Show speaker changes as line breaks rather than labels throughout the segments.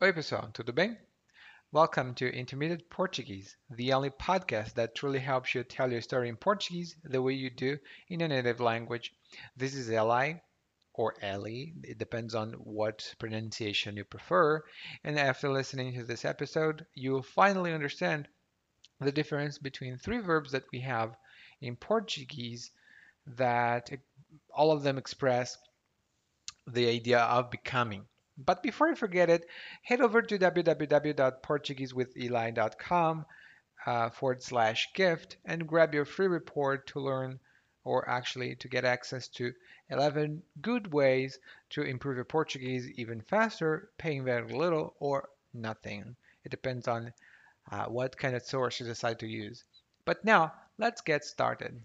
Oi, pessoal, tudo bem? Welcome to Intermediate Portuguese, the only podcast that truly helps you tell your story in Portuguese the way you do in your native language. This is Eli, or Ellie, it depends on what pronunciation you prefer. And after listening to this episode, you will finally understand the difference between three verbs that we have in Portuguese that all of them express the idea of becoming. But before I forget it, head over to www.portuguesewitheli.com uh, forward slash gift and grab your free report to learn or actually to get access to 11 good ways to improve your Portuguese even faster, paying very little or nothing. It depends on uh, what kind of source you decide to use. But now, let's get started.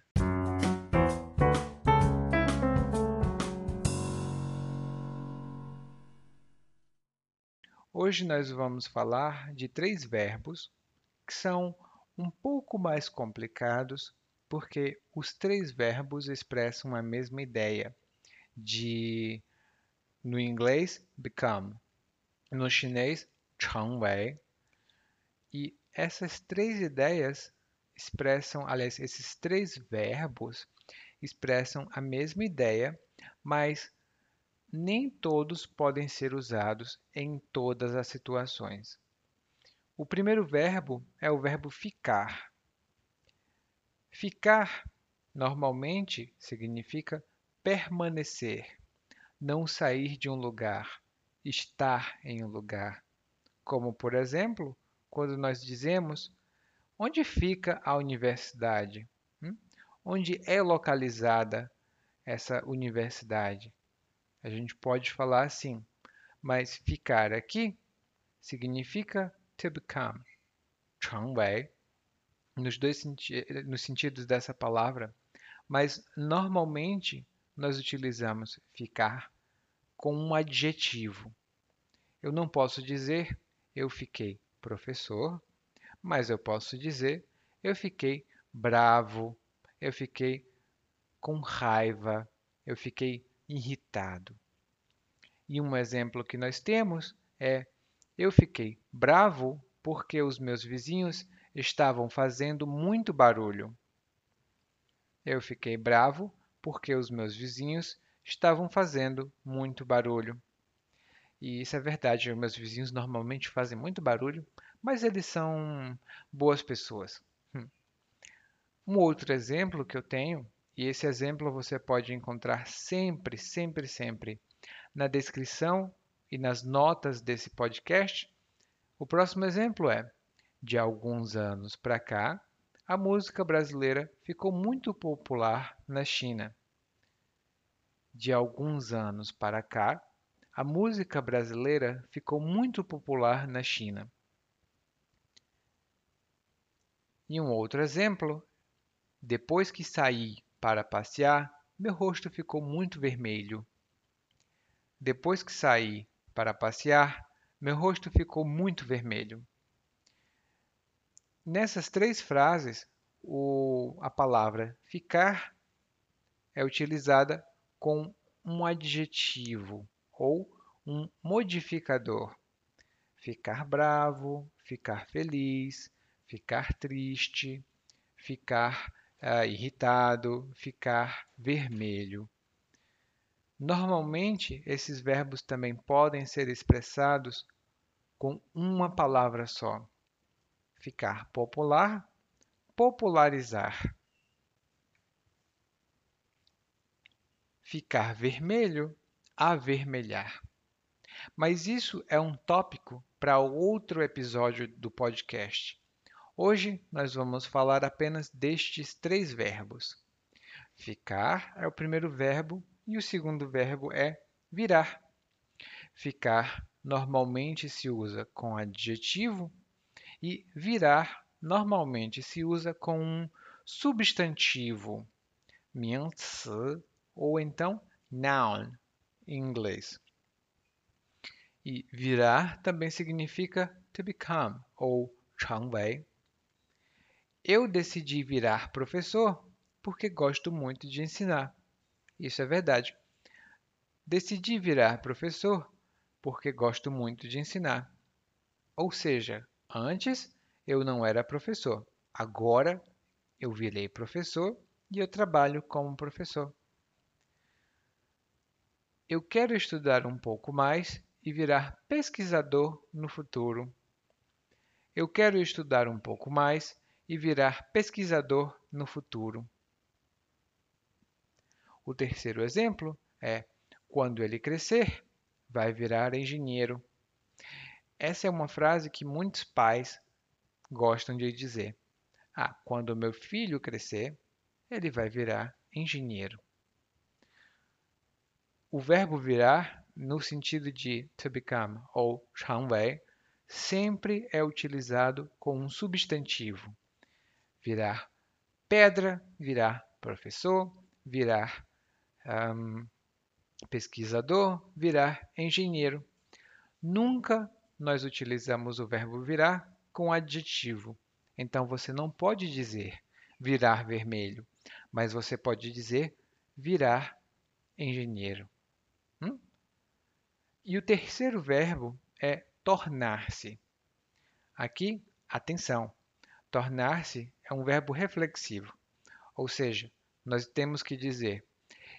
Hoje nós vamos falar de três verbos que são um pouco mais complicados porque os três verbos expressam a mesma ideia de no inglês become, no chinês 成为 e essas três ideias expressam, aliás, esses três verbos expressam a mesma ideia, mas nem todos podem ser usados em todas as situações. O primeiro verbo é o verbo ficar. Ficar normalmente significa permanecer, não sair de um lugar, estar em um lugar. Como, por exemplo, quando nós dizemos onde fica a universidade? Hum? Onde é localizada essa universidade? A gente pode falar assim, mas ficar aqui significa to become, 成为, nos dois senti nos sentidos dessa palavra, mas normalmente nós utilizamos ficar com um adjetivo. Eu não posso dizer eu fiquei professor, mas eu posso dizer eu fiquei bravo, eu fiquei com raiva, eu fiquei irritado. E um exemplo que nós temos é: eu fiquei bravo porque os meus vizinhos estavam fazendo muito barulho. Eu fiquei bravo porque os meus vizinhos estavam fazendo muito barulho. E isso é verdade, meus vizinhos normalmente fazem muito barulho, mas eles são boas pessoas. Hum. Um outro exemplo que eu tenho, e esse exemplo você pode encontrar sempre, sempre, sempre na descrição e nas notas desse podcast. O próximo exemplo é: de alguns anos para cá, a música brasileira ficou muito popular na China. De alguns anos para cá, a música brasileira ficou muito popular na China. E um outro exemplo: depois que saí para passear, meu rosto ficou muito vermelho. Depois que saí para passear, meu rosto ficou muito vermelho. Nessas três frases, o, a palavra ficar é utilizada com um adjetivo ou um modificador. Ficar bravo, ficar feliz, ficar triste, ficar uh, irritado, ficar vermelho. Normalmente, esses verbos também podem ser expressados com uma palavra só. Ficar popular, popularizar. Ficar vermelho, avermelhar. Mas isso é um tópico para outro episódio do podcast. Hoje nós vamos falar apenas destes três verbos. Ficar é o primeiro verbo e o segundo verbo é virar. Ficar normalmente se usa com adjetivo e virar normalmente se usa com um substantivo, 名词 ou então noun em inglês. E virar também significa to become ou 成为. Eu decidi virar professor porque gosto muito de ensinar. Isso é verdade. Decidi virar professor porque gosto muito de ensinar. Ou seja, antes eu não era professor, agora eu virei professor e eu trabalho como professor. Eu quero estudar um pouco mais e virar pesquisador no futuro. Eu quero estudar um pouco mais e virar pesquisador no futuro. O terceiro exemplo é: quando ele crescer, vai virar engenheiro. Essa é uma frase que muitos pais gostam de dizer. Ah, quando meu filho crescer, ele vai virar engenheiro. O verbo virar, no sentido de to become ou 成为, sempre é utilizado com um substantivo. Virar pedra, virar professor, virar um, pesquisador, virar engenheiro. Nunca nós utilizamos o verbo virar com adjetivo. Então você não pode dizer virar vermelho, mas você pode dizer virar engenheiro. Hum? E o terceiro verbo é tornar-se. Aqui, atenção, tornar-se é um verbo reflexivo, ou seja, nós temos que dizer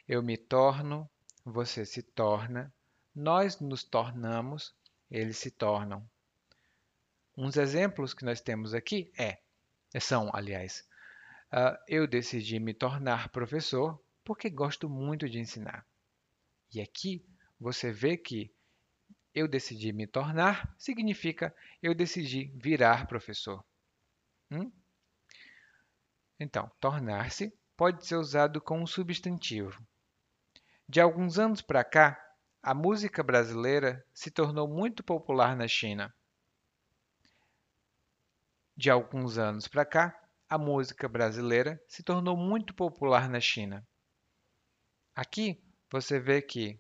eu me torno, você se torna, nós nos tornamos, eles se tornam. Uns exemplos que nós temos aqui é, são, aliás, uh, eu decidi me tornar professor porque gosto muito de ensinar. E aqui você vê que eu decidi me tornar significa eu decidi virar professor. Hum? Então, tornar-se pode ser usado com um substantivo. De alguns anos para cá, a música brasileira se tornou muito popular na China. De alguns anos para cá, a música brasileira se tornou muito popular na China. Aqui você vê que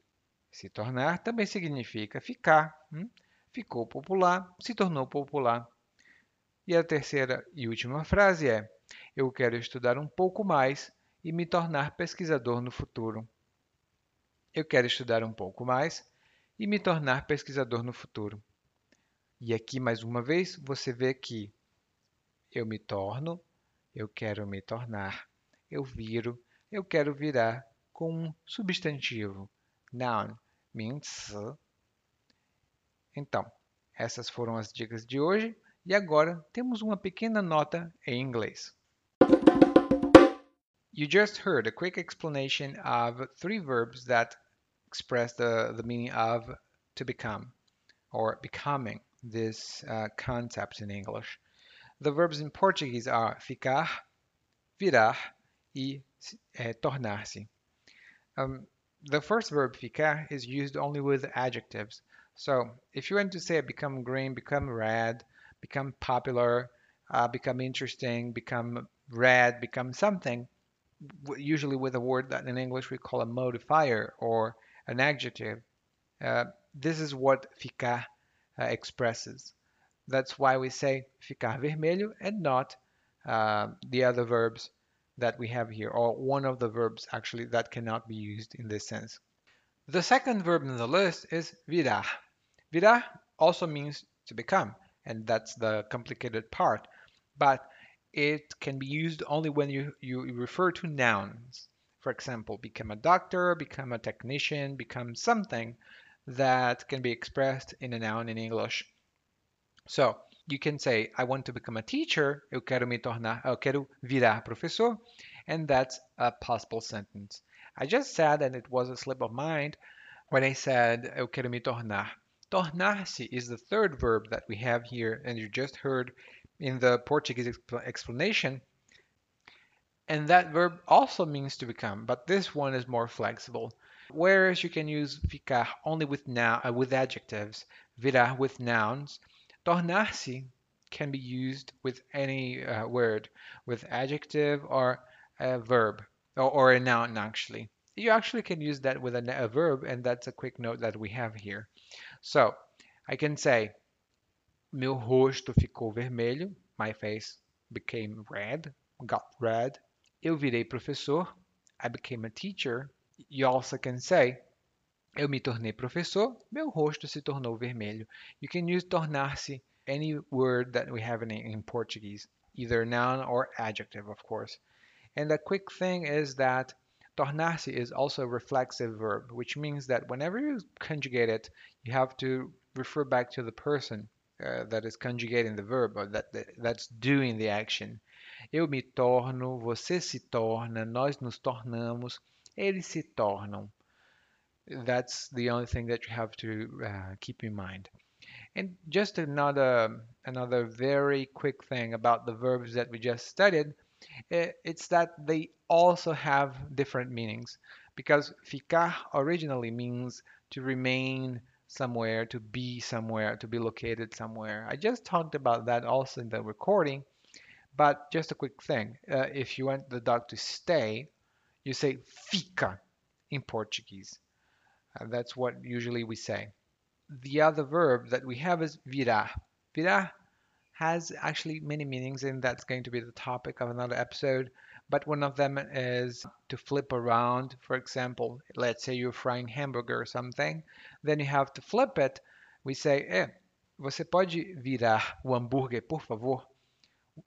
se tornar também significa ficar. Hum? Ficou popular, se tornou popular. E a terceira e última frase é: Eu quero estudar um pouco mais e me tornar pesquisador no futuro. Eu quero estudar um pouco mais e me tornar pesquisador no futuro. E aqui, mais uma vez, você vê que eu me torno, eu quero me tornar, eu viro, eu quero virar, com um substantivo, noun, 名词. Então, essas foram as dicas de hoje e agora temos uma pequena nota em inglês. You just heard a quick explanation of three verbs that express the, the meaning of to become or becoming this uh, concept in English. The verbs in Portuguese are ficar, virar e eh, tornar-se. Um, the first verb ficar is used only with adjectives. So if you want to say become green, become red, become popular, uh, become interesting, become red, become something, usually with a word that in English we call a modifier or an adjective, uh, this is what ficar uh, expresses. That's why we say ficar vermelho and not uh, the other verbs that we have here, or one of the verbs actually that cannot be used in this sense. The second verb in the list is virar. Virar also means to become, and that's the complicated part, but it can be used only when you, you refer to nouns. For example, become a doctor, become a technician, become something that can be expressed in a noun in English. So, you can say, I want to become a teacher, eu quero me tornar, eu quero virar professor, and that's a possible sentence. I just said, and it was a slip of mind, when I said, eu quero me tornar. Tornar-se is the third verb that we have here, and you just heard in the Portuguese explanation. And that verb also means to become, but this one is more flexible. Whereas you can use ficar only with now uh, with adjectives, virar with nouns, Tornar-se can be used with any uh, word, with adjective or a verb, or, or, a noun actually. You actually can use that with a, a verb, and that's a quick note that we have here. So, I can say, meu rosto ficou vermelho, my face became red, got red. Eu virei professor, I became a teacher. You also can say, eu me tornei professor, meu rosto se tornou vermelho. You can use tornar-se any word that we have in, in Portuguese, either noun or adjective, of course. And the quick thing is that tornar-se is also a reflexive verb, which means that whenever you conjugate it, you have to refer back to the person uh, that is conjugating the verb or that, that that's doing the action. Eu me torno, você se torna, nós nos tornamos, eles se tornam. That's the only thing that you have to uh, keep in mind. And just another another very quick thing about the verbs that we just studied it's that they also have different meanings because ficar originally means to remain somewhere, to be somewhere, to be located somewhere. I just talked about that also in the recording, but just a quick thing. Uh, if you want the dog to stay, you say fica in Portuguese. Uh, that's what usually we say. The other verb that we have is virar. Virar has actually many meanings, and that's going to be the topic of another episode. But one of them is to flip around. For example, let's say you're frying hamburger or something, then you have to flip it. We say, eh, você pode virar o hambúrguer, por favor?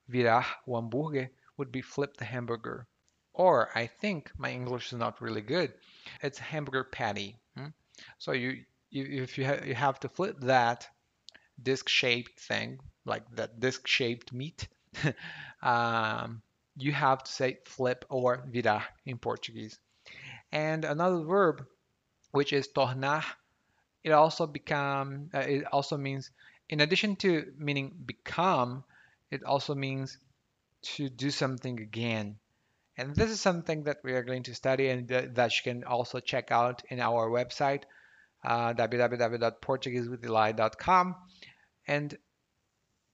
Virar o hambúrguer would be flip the hamburger. Or I think my English is not really good. It's hamburger patty. Hmm? So you, you if you, ha you have to flip that disc-shaped thing like that disc-shaped meat, um, you have to say flip or virar in Portuguese. And another verb, which is tornar, it also become uh, it also means in addition to meaning become, it also means to do something again. And this is something that we are going to study and that you can also check out in our website, uh, www.portuguesewitheli.com. And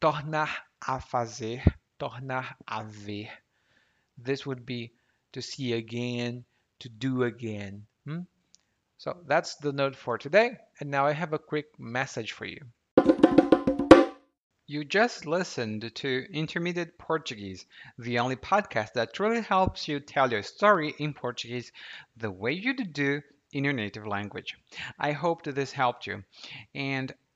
tornar a fazer, tornar a ver. This would be to see again, to do again. Hmm? So that's the note for today. And now I have a quick message for you. You just listened to Intermediate Portuguese, the only podcast that truly helps you tell your story in Portuguese the way you do in your native language. I hope that this helped you. And